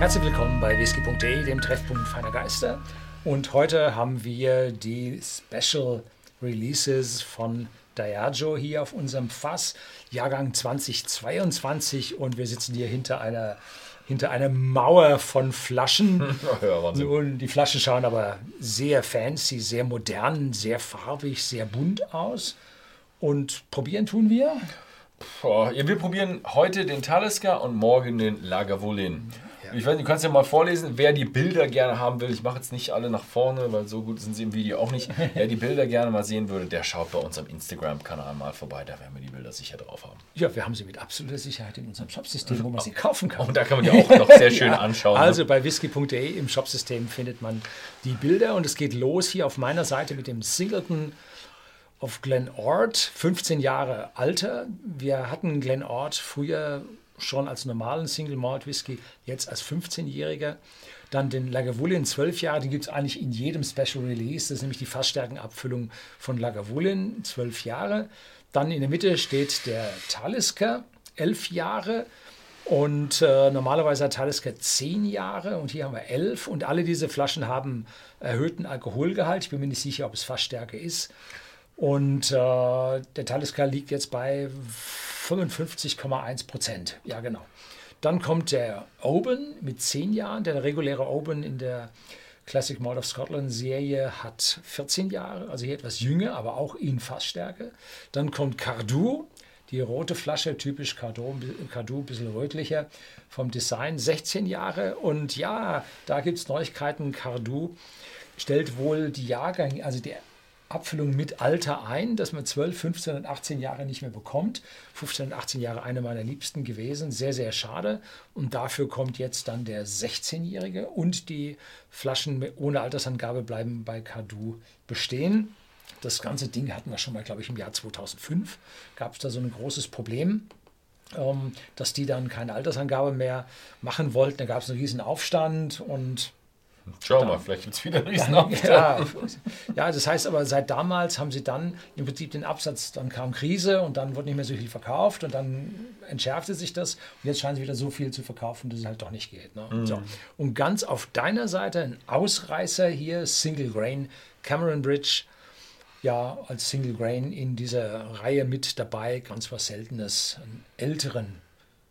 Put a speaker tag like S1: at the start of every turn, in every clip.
S1: Herzlich willkommen bei whisky.de, dem Treffpunkt feiner Geister. Und heute haben wir die Special Releases von Diageo hier auf unserem Fass, Jahrgang 2022. Und wir sitzen hier hinter einer, hinter einer Mauer von Flaschen.
S2: Ja.
S1: Nun, die Flaschen schauen aber sehr fancy, sehr modern, sehr farbig, sehr bunt aus. Und probieren tun wir.
S2: Boah, wir probieren heute den Talisker und morgen den Lagavulin. Ich weiß, nicht, du kannst ja mal vorlesen, wer die Bilder gerne haben will. Ich mache jetzt nicht alle nach vorne, weil so gut sind sie im Video auch nicht. Wer die Bilder gerne mal sehen würde, der schaut bei unserem Instagram-Kanal mal vorbei. Da werden wir die Bilder sicher drauf haben.
S1: Ja, wir haben sie mit absoluter Sicherheit in unserem Shopsystem, wo man sie kaufen kann.
S2: Und da kann man die auch noch sehr schön anschauen. ne?
S1: Also bei whisky.de im Shopsystem findet man die Bilder und es geht los hier auf meiner Seite mit dem Singleton of Glen Ord, 15 Jahre alter. Wir hatten Glen Ord früher schon als normalen Single Malt Whisky, jetzt als 15-Jähriger. Dann den Lagavulin 12 Jahre, die gibt es eigentlich in jedem Special Release. Das ist nämlich die Fassstärkenabfüllung von Lagavulin, 12 Jahre. Dann in der Mitte steht der Talisker, 11 Jahre. Und äh, normalerweise hat Talisker 10 Jahre und hier haben wir 11. Und alle diese Flaschen haben erhöhten Alkoholgehalt. Ich bin mir nicht sicher, ob es Fassstärke ist. Und äh, der Talisker liegt jetzt bei 55,1 Prozent. Ja, genau. Dann kommt der Oban mit 10 Jahren. Der reguläre Oban in der Classic Malt of Scotland Serie hat 14 Jahre, also hier etwas jünger, aber auch in Fassstärke. Dann kommt Cardu, die rote Flasche, typisch Cardu, Cardu ein bisschen rötlicher vom Design, 16 Jahre. Und ja, da gibt es Neuigkeiten. Cardu stellt wohl die Jahrgänge, also die Abfüllung mit Alter ein, dass man 12, 15 und 18 Jahre nicht mehr bekommt. 15 und 18 Jahre eine meiner liebsten gewesen. Sehr, sehr schade. Und dafür kommt jetzt dann der 16-Jährige und die Flaschen ohne Altersangabe bleiben bei Cardu bestehen. Das ganze Ding hatten wir schon mal, glaube ich, im Jahr 2005. Gab es da so ein großes Problem. Ähm, dass die dann keine Altersangabe mehr machen wollten. Da gab es einen riesen Aufstand und
S2: Schau mal, vielleicht gibt es wieder einen riesen
S1: ja, ja, das heißt aber, seit damals haben sie dann im Prinzip den Absatz, dann kam Krise und dann wurde nicht mehr so viel verkauft und dann entschärfte sich das und jetzt scheinen sie wieder so viel zu verkaufen, dass es halt doch nicht geht. Ne?
S2: Mhm.
S1: So. Und ganz auf deiner Seite ein Ausreißer hier, Single Grain, Cameron Bridge, ja, als Single Grain in dieser Reihe mit dabei, ganz was Seltenes, einen älteren,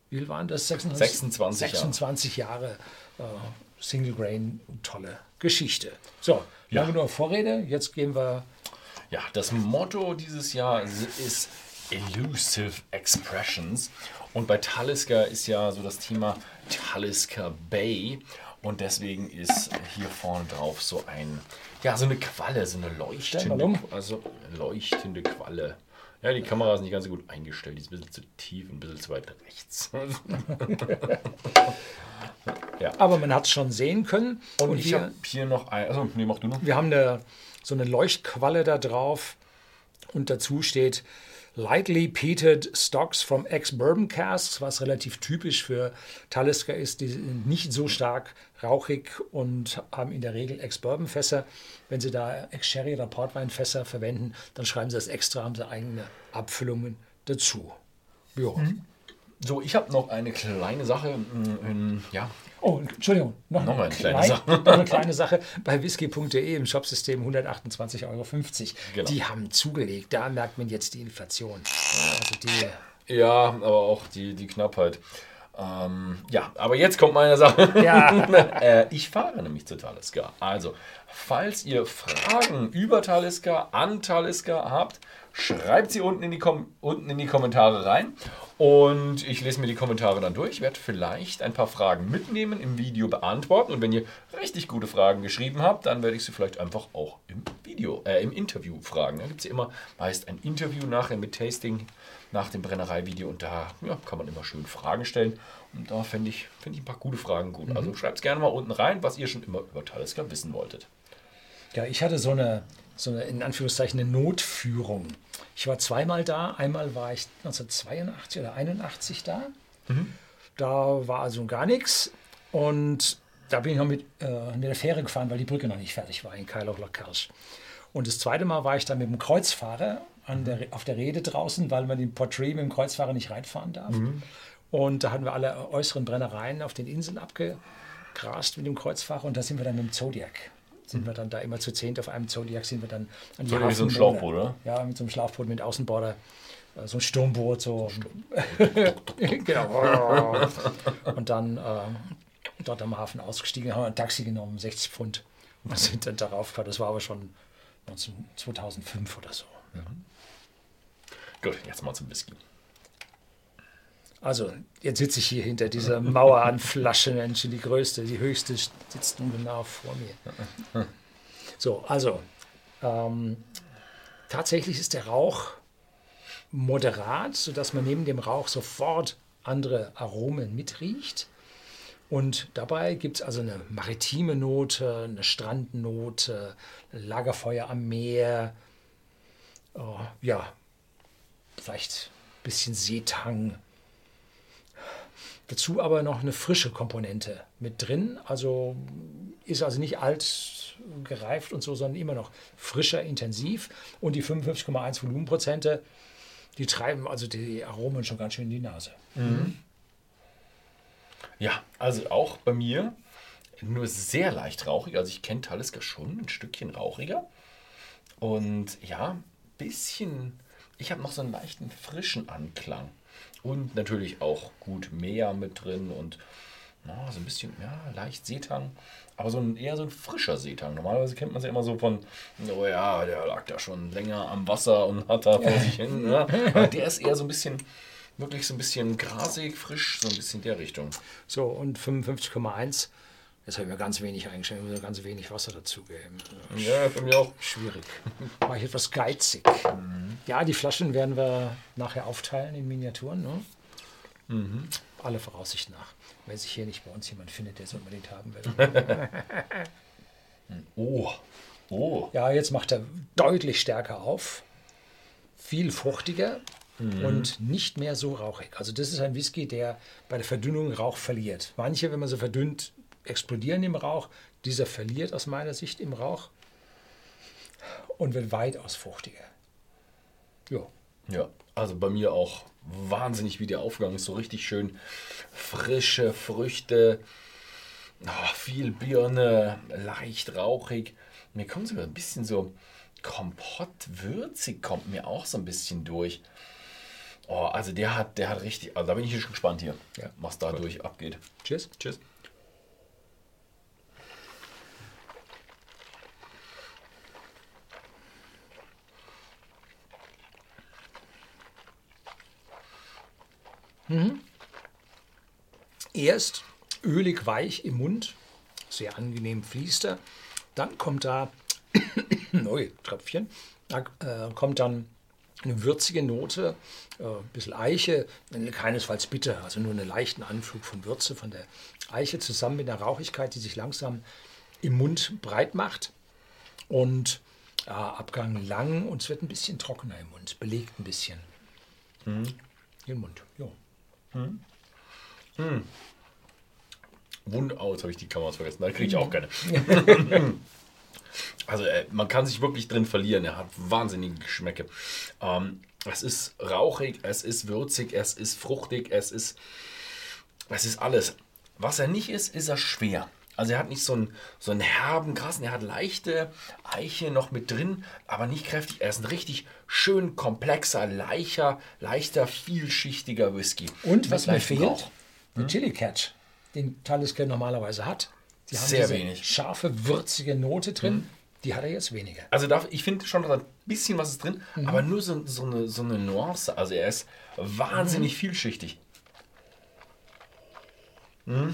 S1: wie viel waren das?
S2: 26,
S1: 26 Jahre. Äh, Single Grain, tolle Geschichte. So,
S2: Ja.
S1: lange nur Vorrede, jetzt gehen wir.
S2: Ja, das Motto dieses Jahr ist Elusive Expressions. Und bei Talisker ist ja so das Thema Talisker Bay. Und deswegen ist hier vorne drauf so ein, ja, so eine Qualle, so eine leuchtende, also leuchtende Qualle. Ja, die Kamera ist nicht ganz so gut eingestellt. Die ist ein bisschen zu tief, ein bisschen zu weit rechts.
S1: Aber man hat es schon sehen können.
S2: Und,
S1: Und,
S2: ich
S1: hier,
S2: habe hier noch ein, also, nee, mach du noch.
S1: wir haben eine, so eine Leuchtqualle da drauf. Und dazu steht Lightly Peated Stocks from Ex-Bourbon Casks, was relativ typisch für Talisker ist. Die sind nicht so stark rauchig und haben in der Regel Ex-Bourbon-Fässer. Wenn sie da Ex-Sherry oder Portweinfässer verwenden, dann schreiben sie das extra, haben sie eigene Abfüllungen dazu. Ja.
S2: So, ich habe noch eine kleine Sache. mm, in- Ja,
S1: Oh, Entschuldigung, noch,
S2: Noch
S1: eine,
S2: eine kleine
S1: klein-
S2: Sache.
S1: eine kleine Sache. Bei whisky.de im Shopsystem 128,50 Euro.
S2: Genau.
S1: Die haben zugelegt. Da merkt man jetzt die Inflation. Also die,
S2: Ja, aber auch die, die Knappheit. Ähm, ja, aber jetzt kommt meine Sache.
S1: Ja.
S2: äh, ich fahre nämlich zu Talisker. Also, falls ihr Fragen über Talisker, an Talisker habt, schreibt sie unten in die, Kom unten in die Kommentare rein. Und ich lese mir die Kommentare dann durch, werde vielleicht ein paar Fragen mitnehmen, im Video beantworten. Und wenn ihr richtig gute Fragen geschrieben habt, dann werde ich sie vielleicht einfach auch im Video, äh, im Interview fragen. Da gibt es ja immer meist ein Interview nachher mit Tasting nach dem Brennerei-Video und da ja, kann man immer schön Fragen stellen. Und da fände ich, fänd ich ein paar gute Fragen gut. Also schreibt es gerne mal unten rein, was ihr schon immer über Talisker wissen wolltet.
S1: ja, ich hatte so eine, so eine, in Anführungszeichen, eine Notführung. Ich war zweimal da. Einmal war ich 1982 oder 81 da. Da war also gar nichts. Und da bin ich noch mit, äh, mit der Fähre gefahren, weil die Brücke noch nicht fertig war in Kailoch-Kersch. Und das zweite Mal war ich dann mit dem Kreuzfahrer an der, auf der Rede draußen, weil man den Porträt mit dem Kreuzfahrer nicht reinfahren darf. Und da hatten wir alle äußeren Brennereien auf den Inseln abge, rumgerast mit dem Kreuzfahrer und da sind wir dann mit dem Zodiac. Sind wir dann da immer zu zehnt auf einem Zodiac, sind wir dann an die
S2: So wie so ein. Schlauchboot, oder?
S1: Ja, mit so einem Schlauchboot mit Außenborder. äh, So ein Sturmboot, so. genau. Und dann äh, dort am Hafen ausgestiegen, haben wir ein Taxi genommen, 60 Pfund. Und sind dann darauf gefahren. Das war aber schon 19, 2005 oder so.
S2: Gut, jetzt mal zum Whisky.
S1: Also, jetzt sitze ich hier hinter dieser Mauer an Flaschen, Mensch, die größte, die höchste sitzt nun genau vor mir. So, also, ähm, tatsächlich ist der Rauch moderat, sodass man neben dem Rauch sofort andere Aromen mitriecht. Und dabei gibt es also eine maritime Note, eine Strandnote, Lagerfeuer am Meer, oh, ja, vielleicht ein bisschen Seetang. Dazu aber noch eine frische Komponente mit drin. Also ist also nicht alt gereift und so, sondern immer noch frischer, intensiv. Und die 55,1 Volumenprozente, die treiben also die Aromen schon ganz schön in die Nase.
S2: Ja, also auch bei mir nur sehr leicht rauchig. Also ich kenne Talisker schon ein Stückchen rauchiger. Und ja, bisschen, ich habe noch so einen leichten frischen Anklang. Und natürlich auch gut Meer mit drin und na, so ein bisschen, ja, leicht Seetang. Aber so ein, eher so ein frischer Seetang. Normalerweise kennt man es ja immer so von, oh ja, der lag da schon länger am Wasser und hat da vor sich hin. Ne? Aber der ist eher so ein bisschen, wirklich so ein bisschen grasig, frisch, so ein bisschen der Richtung.
S1: So, und 55,1, jetzt habe ich mir ganz wenig eingestellt, muss ganz wenig Wasser dazugeben.
S2: Ja, für mich auch.
S1: Schwierig. War ich etwas geizig. Ja, die Flaschen werden wir nachher aufteilen in Miniaturen. Ne? Alle Voraussicht nach. Wenn sich hier nicht bei uns jemand findet, der es unbedingt haben will.
S2: Oh, oh.
S1: ja, jetzt macht er deutlich stärker auf. Viel fruchtiger und nicht mehr so rauchig. Also das ist ein Whisky, der bei der Verdünnung Rauch verliert. Manche, wenn man sie verdünnt, explodieren im Rauch. Dieser verliert aus meiner Sicht im Rauch und wird weitaus fruchtiger. Ja.
S2: Ja, also bei mir auch wahnsinnig, wie der aufgegangen ist. So richtig schön frische Früchte, ah, viel Birne, leicht rauchig. Mir kommt sogar ein bisschen so Kompott würzig, kommt mir auch so ein bisschen durch. Oh, also der hat, der hat richtig, also da bin ich schon gespannt hier,
S1: Ja.
S2: was da durch abgeht.
S1: Tschüss.
S2: Tschüss.
S1: Erst ölig weich im Mund, sehr angenehm fließt er. Dann kommt da, neue Tröpfchen, da äh, kommt dann eine würzige Note, äh, ein bisschen Eiche, keinesfalls bitter, also nur einen leichten Anflug von Würze von der Eiche zusammen mit einer Rauchigkeit, die sich langsam im Mund breit macht. Und ja, Abgang lang und es wird ein bisschen trockener im Mund, belegt ein bisschen. Im Mund, ja.
S2: Wund, oh, jetzt habe ich die Kameras vergessen, da kriege ich auch keine. also äh, man kann sich wirklich drin verlieren, er hat wahnsinnige Geschmäcke. Ähm, es ist rauchig, es ist würzig, es ist fruchtig, es ist, es ist alles. Was er nicht ist, ist er schwer. Also er hat nicht so einen, so einen herben, krassen, er hat leichte Eiche noch mit drin, aber nicht kräftig. Er ist ein richtig schön komplexer, leichter, leichter, vielschichtiger Whisky.
S1: Und was mir fehlt,
S2: Rauch.
S1: der Chili Catch, den Talisker normalerweise hat. Die haben
S2: Sehr wenig.
S1: scharfe, würzige Note drin. Die hat er jetzt weniger.
S2: Also da, ich finde schon noch ein bisschen was ist drin,
S1: Mhm.
S2: aber nur so, so, eine, so eine Nuance. Also er ist wahnsinnig
S1: Mhm.
S2: vielschichtig. Mm.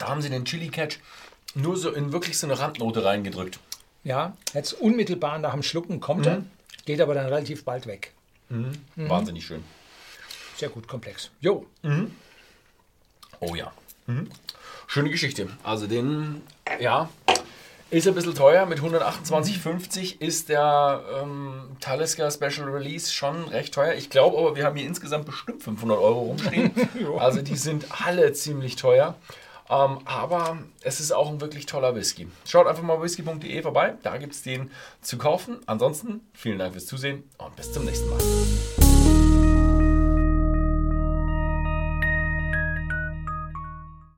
S2: Da haben sie den Chili Catch nur so in wirklich so eine Randnote reingedrückt.
S1: Ja, jetzt unmittelbar nach dem Schlucken kommt
S2: Mhm.
S1: er, geht aber dann relativ bald weg. Mhm.
S2: Wahnsinnig schön.
S1: Sehr gut komplex. Jo,
S2: Oh ja. Mhm. Schöne Geschichte. Also den, ja, ist ein bisschen teuer. Mit 128,50 ist der ähm, Talisker Special Release schon recht teuer. Ich glaube aber, wir haben hier insgesamt bestimmt 500 Euro rumstehen. also die sind alle ziemlich teuer. Ähm, aber es ist auch ein wirklich toller Whisky. Schaut einfach mal whisky.de vorbei. Da gibt es den zu kaufen. Ansonsten vielen Dank fürs Zusehen und bis zum nächsten Mal.